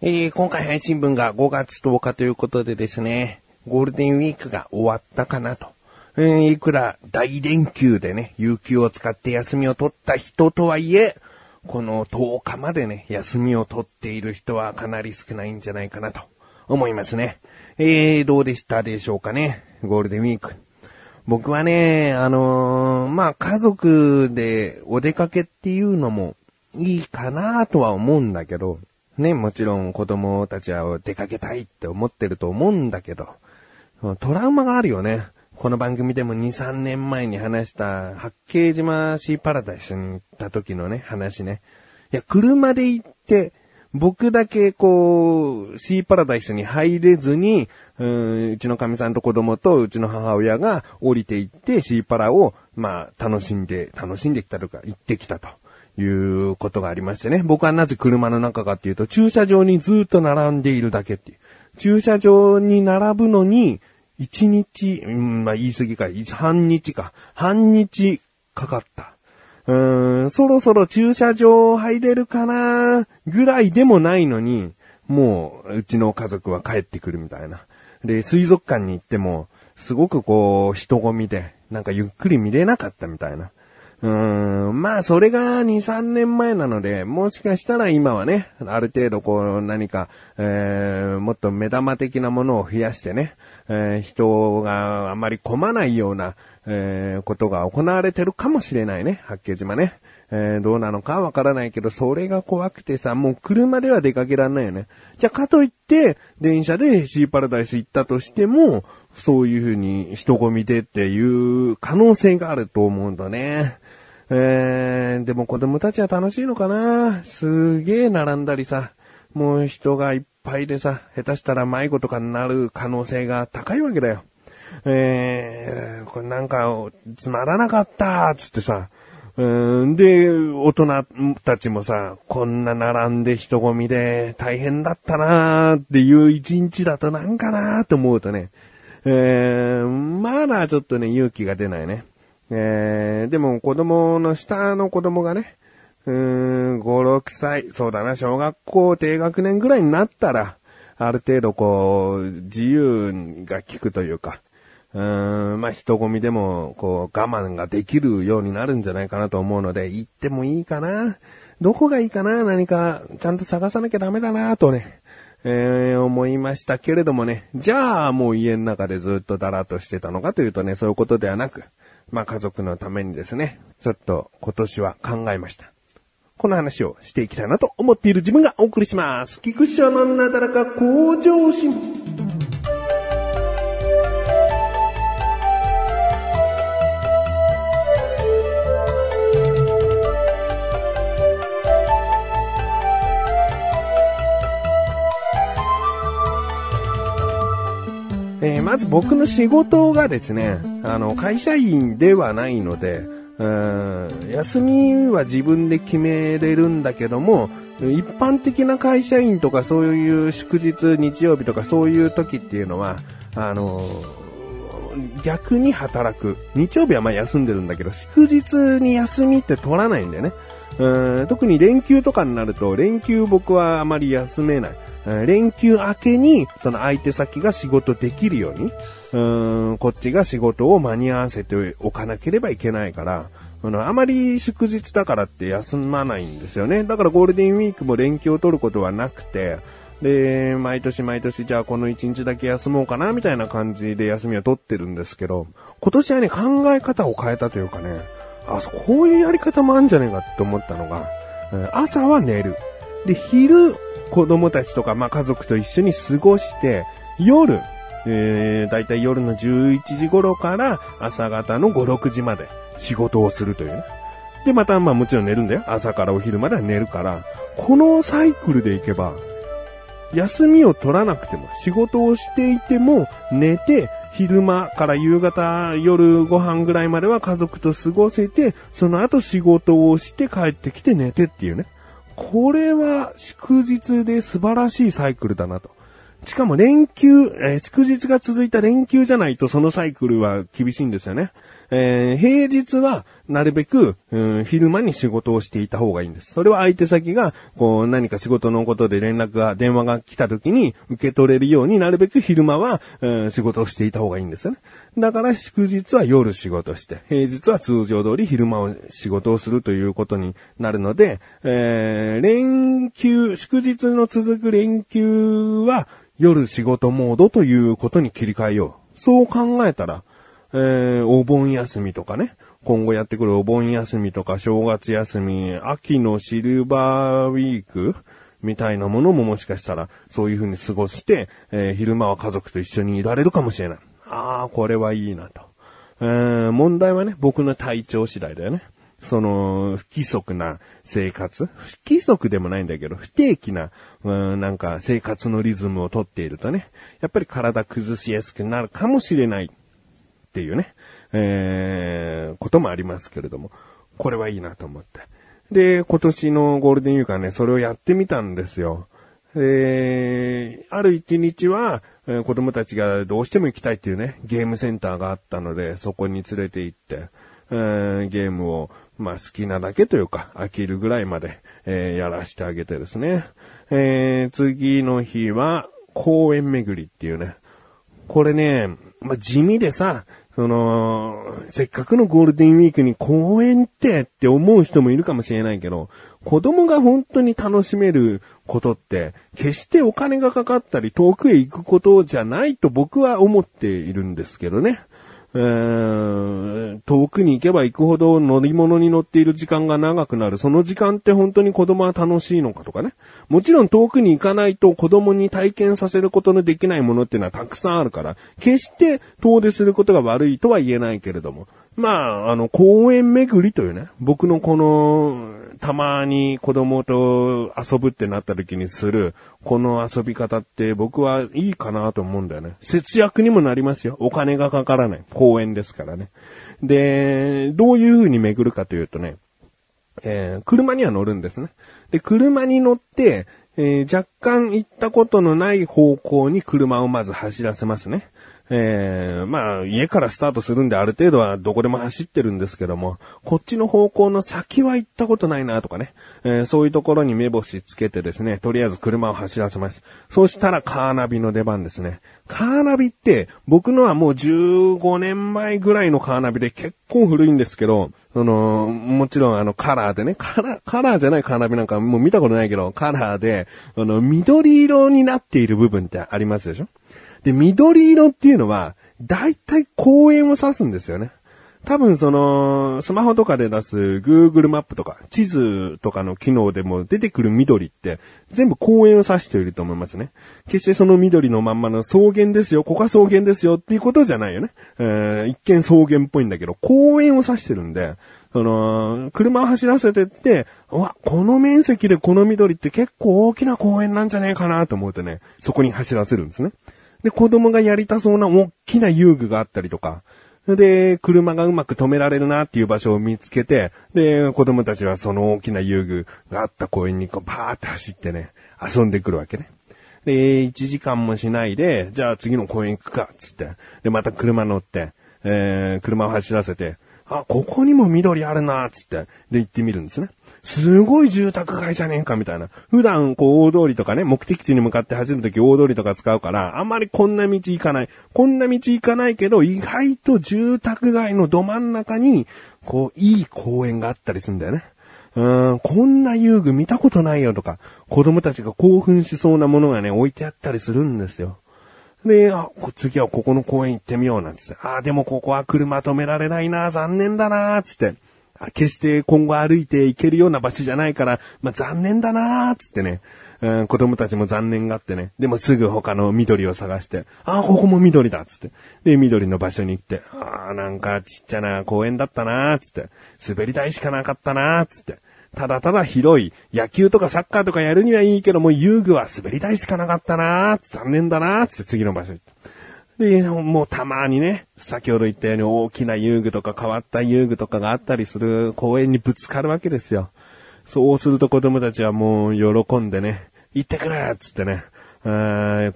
えー、今回配信分が5月10日ということでですね、ゴールデンウィークが終わったかなと。えー、いくら大連休でね、有給を使って休みを取った人とはいえ、この10日までね、休みを取っている人はかなり少ないんじゃないかなと思いますね。えー、どうでしたでしょうかね、ゴールデンウィーク。僕はね、あのー、まあ、家族でお出かけっていうのもいいかなとは思うんだけど、ね、もちろん子供たちは出かけたいって思ってると思うんだけど、トラウマがあるよね。この番組でも2、3年前に話した八景島シーパラダイスに行った時のね、話ね。いや、車で行って、僕だけこう、シーパラダイスに入れずに、うん、うちの神さんと子供とうちの母親が降りて行ってシーパラを、まあ、楽しんで、楽しんできたとか、行ってきたと。いうことがありましてね。僕はなぜ車の中かっていうと、駐車場にずっと並んでいるだけっていう。駐車場に並ぶのに、1日、うん、まあ言い過ぎか、半日か、半日かかった。うーん、そろそろ駐車場入れるかなぐらいでもないのに、もう、うちの家族は帰ってくるみたいな。で、水族館に行っても、すごくこう、人混みで、なんかゆっくり見れなかったみたいな。うん、まあ、それが2、3年前なので、もしかしたら今はね、ある程度こう何か、えー、もっと目玉的なものを増やしてね、えー、人があんまり混まないような、えー、ことが行われてるかもしれないね、八景島ね。えー、どうなのかわからないけど、それが怖くてさ、もう車では出かけらんないよね。じゃ、かといって、電車でシーパラダイス行ったとしても、そういう風に人混みでっていう可能性があると思うんだね。えー、でも子供たちは楽しいのかな？すげえ並んだりさ、もう人がいっぱいでさ、下手したら迷子とかになる可能性が高いわけだよ。えー、これなんか、つまらなかったつってさ、うん、で、大人たちもさ、こんな並んで人混みで大変だったなーっていう一日だとなんかなーって思うとね、えー、まだちょっとね、勇気が出ないね。えー、でも子供の下の子供がね、うーん、5、6歳、そうだな、小学校低学年ぐらいになったら、ある程度こう、自由が効くというか、うーん、まあ、人混みでも、こう、我慢ができるようになるんじゃないかなと思うので、行ってもいいかな。どこがいいかな何か、ちゃんと探さなきゃダメだなとね、えー、思いましたけれどもね。じゃあ、もう家の中でずっとだらっとしてたのかというとね、そういうことではなく、まあ家族のためにですね、ちょっと今年は考えました。この話をしていきたいなと思っている自分がお送りします。菊池のなだらか向上心。ず僕の仕事がですね、あの、会社員ではないので、うん休みは自分で決めれるんだけども、一般的な会社員とかそういう祝日、日曜日とかそういう時っていうのは、あの逆に働く。日曜日はまあ休んでるんだけど、祝日に休みって取らないんだよね。うん特に連休とかになると、連休僕はあまり休めない。連休明けに、その相手先が仕事できるように、うん、こっちが仕事を間に合わせておかなければいけないから、あの、あまり祝日だからって休まないんですよね。だからゴールデンウィークも連休を取ることはなくて、で、毎年毎年じゃあこの一日だけ休もうかなみたいな感じで休みを取ってるんですけど、今年はね、考え方を変えたというかね、あ、こういうやり方もあるんじゃねえかって思ったのが、朝は寝る。で、昼、子供たちとか、まあ、家族と一緒に過ごして、夜、えー、だいたい夜の11時頃から朝方の5、6時まで仕事をするというね。で、また、まあもちろん寝るんだよ。朝からお昼までは寝るから、このサイクルでいけば、休みを取らなくても、仕事をしていても、寝て、昼間から夕方、夜ご飯ぐらいまでは家族と過ごせて、その後仕事をして帰ってきて寝てっていうね。これは祝日で素晴らしいサイクルだなと。しかも連休、えー、祝日が続いた連休じゃないとそのサイクルは厳しいんですよね。えー、平日はなるべく、うん、昼間に仕事をしていた方がいいんです。それは相手先が、こう、何か仕事のことで連絡が、電話が来た時に受け取れるようになるべく昼間は、うん、仕事をしていた方がいいんですよね。だから祝日は夜仕事して、平日は通常通り昼間を仕事をするということになるので、えー、連休、祝日の続く連休は夜仕事モードということに切り替えよう。そう考えたら、えー、お盆休みとかね、今後やってくるお盆休みとか正月休み、秋のシルバーウィークみたいなものももしかしたらそういう風に過ごして、えー、昼間は家族と一緒にいられるかもしれない。ああ、これはいいなと。えー、問題はね、僕の体調次第だよね。その、不規則な生活不規則でもないんだけど、不定期な、うん、なんか生活のリズムをとっているとね、やっぱり体崩しやすくなるかもしれないっていうね、えー、こともありますけれども、これはいいなと思って。で、今年のゴールデンウィークはね、それをやってみたんですよ。で、ある一日は、え、子供たちがどうしても行きたいっていうね、ゲームセンターがあったので、そこに連れて行って、えー、ゲームを、まあ好きなだけというか、飽きるぐらいまで、えー、やらしてあげてですね。えー、次の日は、公園巡りっていうね。これね、まあ地味でさ、その、せっかくのゴールデンウィークに公園ってって思う人もいるかもしれないけど、子供が本当に楽しめることって、決してお金がかかったり遠くへ行くことじゃないと僕は思っているんですけどね。え、遠くに行けば行くほど乗り物に乗っている時間が長くなる。その時間って本当に子供は楽しいのかとかね。もちろん遠くに行かないと子供に体験させることのできないものっていうのはたくさんあるから、決して遠出することが悪いとは言えないけれども。まあ、あの、公園巡りというね、僕のこの、たまに子供と遊ぶってなった時にする、この遊び方って僕はいいかなと思うんだよね。節約にもなりますよ。お金がかからない。公園ですからね。で、どういう風に巡るかというとね、えー、車には乗るんですね。で、車に乗って、えー、若干行ったことのない方向に車をまず走らせますね。えー、まあ、家からスタートするんである程度はどこでも走ってるんですけども、こっちの方向の先は行ったことないなとかね、えー、そういうところに目星つけてですね、とりあえず車を走らせます。そうしたらカーナビの出番ですね。カーナビって僕のはもう15年前ぐらいのカーナビで結構古いんですけど、その、もちろんあのカラーでね、カラー、カラーじゃないカーナビなんかもう見たことないけど、カラーで、あの、緑色になっている部分ってありますでしょ？で、緑色っていうのは、だいたい公園を指すんですよね。多分その、スマホとかで出す Google マップとか、地図とかの機能でも出てくる緑って、全部公園を指していると思いますね。決してその緑のまんまの草原ですよ、ここは草原ですよっていうことじゃないよね。えー、一見草原っぽいんだけど、公園を指してるんで、その、車を走らせてって、うわ、この面積でこの緑って結構大きな公園なんじゃねえかなと思うとね、そこに走らせるんですね。で、子供がやりたそうな大きな遊具があったりとか、で、車がうまく止められるなっていう場所を見つけて、で、子供たちはその大きな遊具があった公園にこうバーって走ってね、遊んでくるわけね。で、1時間もしないで、じゃあ次の公園行くか、つって。で、また車乗って、えー、車を走らせて、あ、ここにも緑あるな、つって。で、行ってみるんですね。すごい住宅街じゃねえかみたいな。普段、こう、大通りとかね、目的地に向かって走るとき大通りとか使うから、あんまりこんな道行かない。こんな道行かないけど、意外と住宅街のど真ん中に、こう、いい公園があったりするんだよね。うん、こんな遊具見たことないよとか、子供たちが興奮しそうなものがね、置いてあったりするんですよ。で、あ、次はここの公園行ってみようなんつって。あ、でもここは車止められないな、残念だな、つって。決して今後歩いて行けるような場所じゃないから、まあ、残念だなーつってね、うん、子供たちも残念があってね。でもすぐ他の緑を探して、ああ、ここも緑だっつって。で、緑の場所に行って、ああ、なんかちっちゃな公園だったなーつって。滑り台しかなかったなーつって。ただただ広い、野球とかサッカーとかやるにはいいけども、遊具は滑り台しかなかったなー残念だなーって次の場所行って。で、もうたまにね、先ほど言ったように大きな遊具とか変わった遊具とかがあったりする公園にぶつかるわけですよ。そうすると子供たちはもう喜んでね、行ってくれっつってね、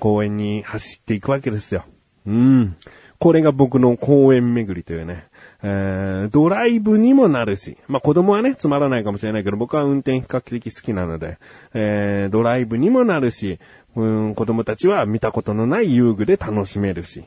公園に走っていくわけですよ。うん。これが僕の公園巡りというね、えー、ドライブにもなるし、まあ、子供はね、つまらないかもしれないけど、僕は運転比較的好きなので、えー、ドライブにもなるし、うん、子供たちは見たことのない遊具で楽しめるし、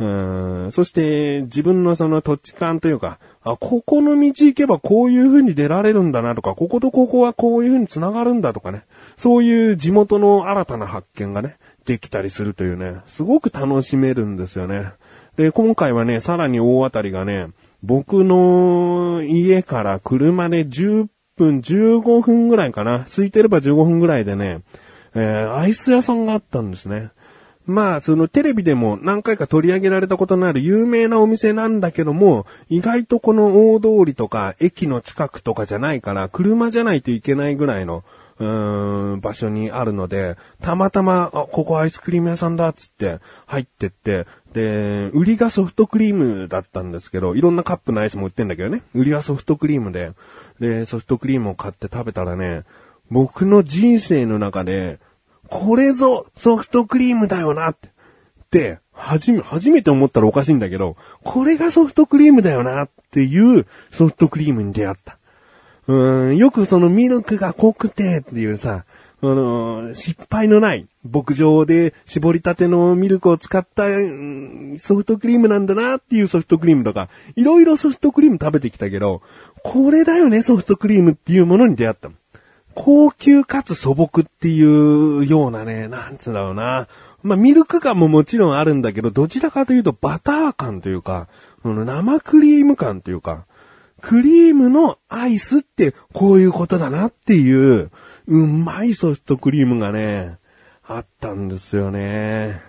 うん、そして自分のその土地感というか、あ、ここの道行けばこういう風に出られるんだなとか、こことここはこういう風に繋がるんだとかね、そういう地元の新たな発見がね、できたりするというね、すごく楽しめるんですよね。で、今回はね、さらに大当たりがね、僕の家から車で10分、15分ぐらいかな。空いてれば15分ぐらいでね、えー、アイス屋さんがあったんですね。まあ、そのテレビでも何回か取り上げられたことのある有名なお店なんだけども、意外とこの大通りとか駅の近くとかじゃないから、車じゃないといけないぐらいの、うーん、場所にあるので、たまたま、あ、ここアイスクリーム屋さんだっつって入ってって、で、売りがソフトクリームだったんですけど、いろんなカップのアイスも売ってんだけどね、売りはソフトクリームで、で、ソフトクリームを買って食べたらね、僕の人生の中で、これぞソフトクリームだよなって、って初め、初めて思ったらおかしいんだけど、これがソフトクリームだよなっていうソフトクリームに出会った。うーん、よくそのミルクが濃くてっていうさ、あの、失敗のない、牧場で絞りたてのミルクを使ったソフトクリームなんだなっていうソフトクリームとか、いろいろソフトクリーム食べてきたけど、これだよね、ソフトクリームっていうものに出会った高級かつ素朴っていうようなね、なんつうんだろうな。まあ、ミルク感ももちろんあるんだけど、どちらかというとバター感というか、生クリーム感というか、クリームのアイスってこういうことだなっていう、うまいソフトクリームがね、あったんですよね。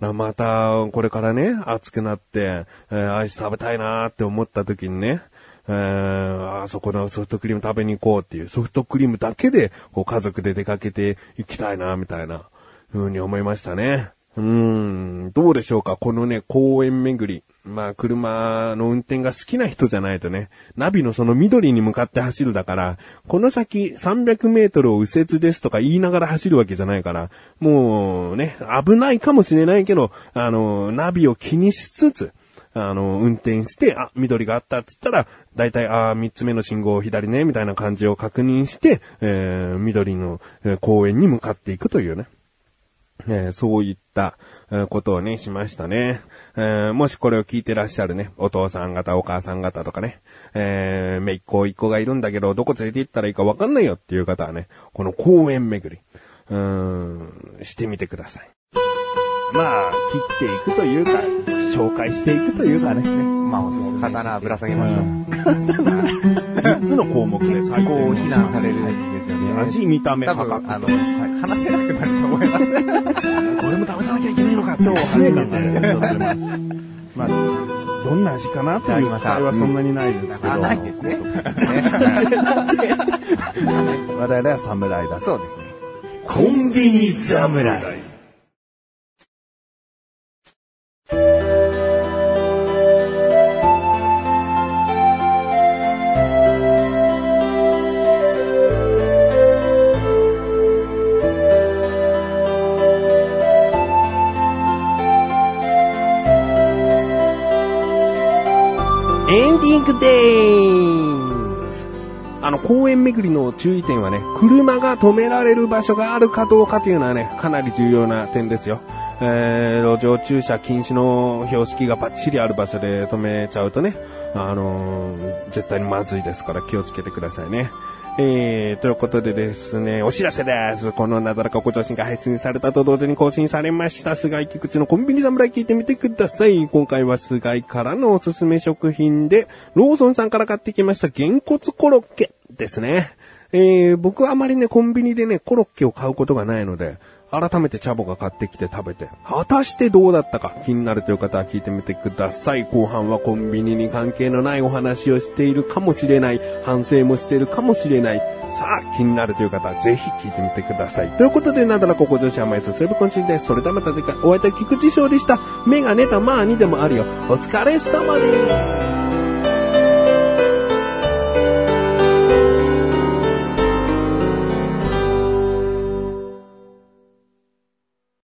また、これからね、暑くなって、えー、アイス食べたいなーって思った時にね、えー、あそこのソフトクリーム食べに行こうっていうソフトクリームだけで、こう家族で出かけて行きたいな、みたいな、ふうに思いましたね。うーん、どうでしょうかこのね、公園巡り。まあ、車の運転が好きな人じゃないとね、ナビのその緑に向かって走るだから、この先300メートルを右折ですとか言いながら走るわけじゃないから、もうね、危ないかもしれないけど、あの、ナビを気にしつつ、あの、運転して、あ、緑があったっつったら、だいたい、あ三つ目の信号を左ね、みたいな感じを確認して、えー、緑の、公園に向かっていくというね。えー、そういった、ことをね、しましたね。えー、もしこれを聞いてらっしゃるね、お父さん方、お母さん方とかね、えー、めいっ子、一個がいるんだけど、どこ連れて行ったらいいかわかんないよっていう方はね、この公園巡り、うーん、してみてください。まあ、切っていくというか、紹介していくというかね。まあ、刀ぶら下げましょう。3つの項目で最高非難されるんですよね。味、見た目、多分、あの、話せなくなると思います。これも試さなきゃいけないのかってお話がね、まあ、どんな味かなっていう期待はそんなにないですけど。ないですね。我々は侍だ。そうですね。コンビニ侍。グデースあの、公園巡りの注意点はね、車が止められる場所があるかどうかというのはね、かなり重要な点ですよ。えー、路上駐車禁止の標識がバッチリある場所で止めちゃうとね、あのー、絶対にまずいですから気をつけてくださいね。えー、ということでですね、お知らせです。このなだらかご調子が配信されたと同時に更新されました、菅井菊池のコンビニ侍聞いてみてください。今回は菅井からのおすすめ食品で、ローソンさんから買ってきました、げんこつコロッケですね。えー、僕はあまりね、コンビニでね、コロッケを買うことがないので、改めてチャボが買ってきて食べて、果たしてどうだったか気になるという方は聞いてみてください。後半はコンビニに関係のないお話をしているかもしれない。反省もしているかもしれない。さあ、気になるという方はぜひ聞いてみてください。ということで、なんだらここ女子甘いすすぶこんちです。それではまた次回お会いいたい菊池翔でした。目がネタまあにでもあるよ。お疲れ様です。